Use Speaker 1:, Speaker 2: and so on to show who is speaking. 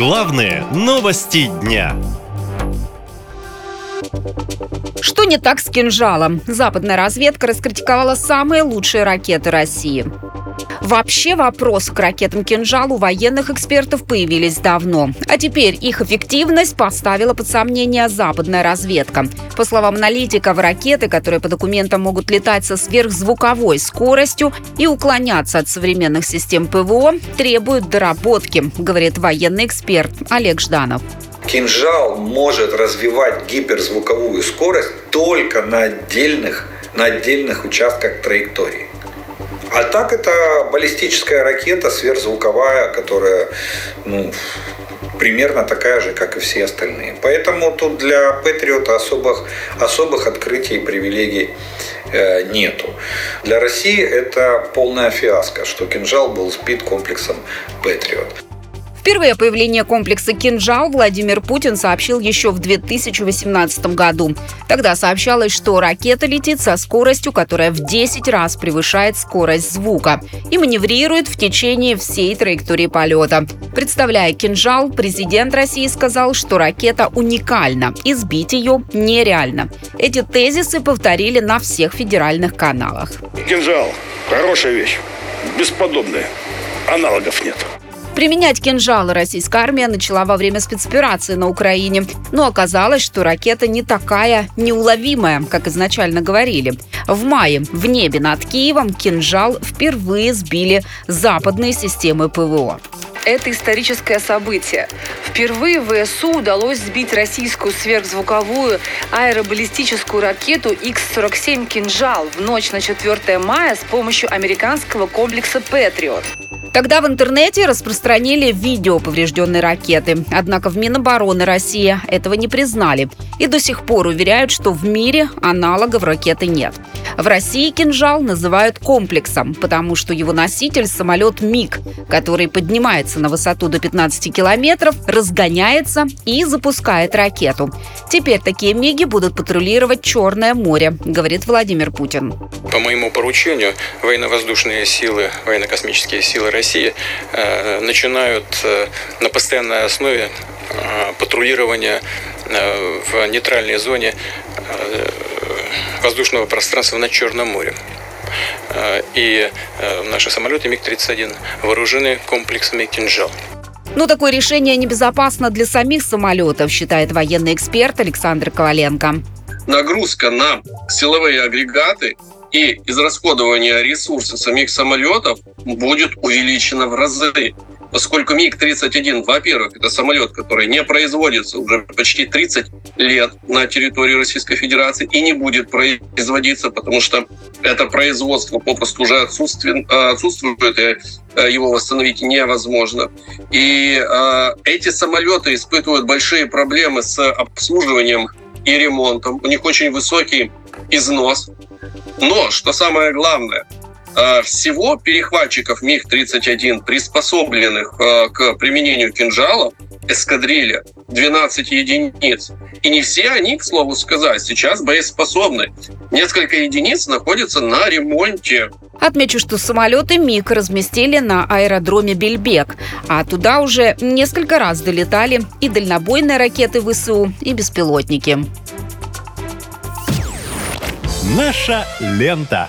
Speaker 1: Главные новости дня.
Speaker 2: Что не так с кинжалом? Западная разведка раскритиковала самые лучшие ракеты России. Вообще вопрос к ракетам «Кинжал» у военных экспертов появились давно. А теперь их эффективность поставила под сомнение западная разведка. По словам аналитиков, ракеты, которые по документам могут летать со сверхзвуковой скоростью и уклоняться от современных систем ПВО, требуют доработки, говорит военный эксперт Олег Жданов.
Speaker 3: Кинжал может развивать гиперзвуковую скорость только на отдельных, на отдельных участках траектории. А так это баллистическая ракета сверхзвуковая, которая ну, примерно такая же, как и все остальные. Поэтому тут для Патриота особых, особых открытий и привилегий э, нету. Для России это полная фиаско, что кинжал был сбит комплексом Патриот.
Speaker 2: Впервые о появлении комплекса «Кинжал» Владимир Путин сообщил еще в 2018 году. Тогда сообщалось, что ракета летит со скоростью, которая в 10 раз превышает скорость звука и маневрирует в течение всей траектории полета. Представляя «Кинжал», президент России сказал, что ракета уникальна и сбить ее нереально. Эти тезисы повторили на всех федеральных каналах.
Speaker 4: «Кинжал» – хорошая вещь, бесподобная. Аналогов нет.
Speaker 2: Применять кинжалы российская армия начала во время спецоперации на Украине. Но оказалось, что ракета не такая неуловимая, как изначально говорили. В мае в небе над Киевом кинжал впервые сбили западные системы ПВО.
Speaker 5: Это историческое событие. Впервые ВСУ удалось сбить российскую сверхзвуковую аэробаллистическую ракету X-47 «Кинжал» в ночь на 4 мая с помощью американского комплекса «Патриот».
Speaker 2: Тогда в интернете распространили видео поврежденной ракеты. Однако в Минобороны России этого не признали. И до сих пор уверяют, что в мире аналогов ракеты нет. В России «Кинжал» называют комплексом, потому что его носитель – самолет МиГ, который поднимается на высоту до 15 километров, разгоняется и запускает ракету. Теперь такие МиГи будут патрулировать Черное море, говорит Владимир Путин.
Speaker 6: По моему поручению военно-воздушные силы, военно-космические силы России э, начинают э, на постоянной основе э, патрулирование э, в нейтральной зоне э, воздушного пространства над Черным морем. Э, и э, наши самолеты МиГ-31 вооружены комплексами «Кинжал».
Speaker 2: Но такое решение небезопасно для самих самолетов, считает военный эксперт Александр Коваленко.
Speaker 7: Нагрузка на силовые агрегаты и израсходование ресурсов самих самолетов будет увеличена в разы поскольку МиГ-31, во-первых, это самолет, который не производится уже почти 30 лет на территории Российской Федерации и не будет производиться, потому что это производство попросту уже отсутствует, отсутствует и э, его восстановить невозможно. И э, эти самолеты испытывают большие проблемы с обслуживанием и ремонтом. У них очень высокий износ. Но, что самое главное – Э, всего перехватчиков МиГ-31, приспособленных э, к применению кинжала, эскадрилья 12 единиц. И не все они, к слову сказать, сейчас боеспособны. Несколько единиц находятся на ремонте.
Speaker 2: Отмечу, что самолеты МиГ разместили на аэродроме Бельбек, а туда уже несколько раз долетали и дальнобойные ракеты ВСУ, и беспилотники.
Speaker 1: Наша лента.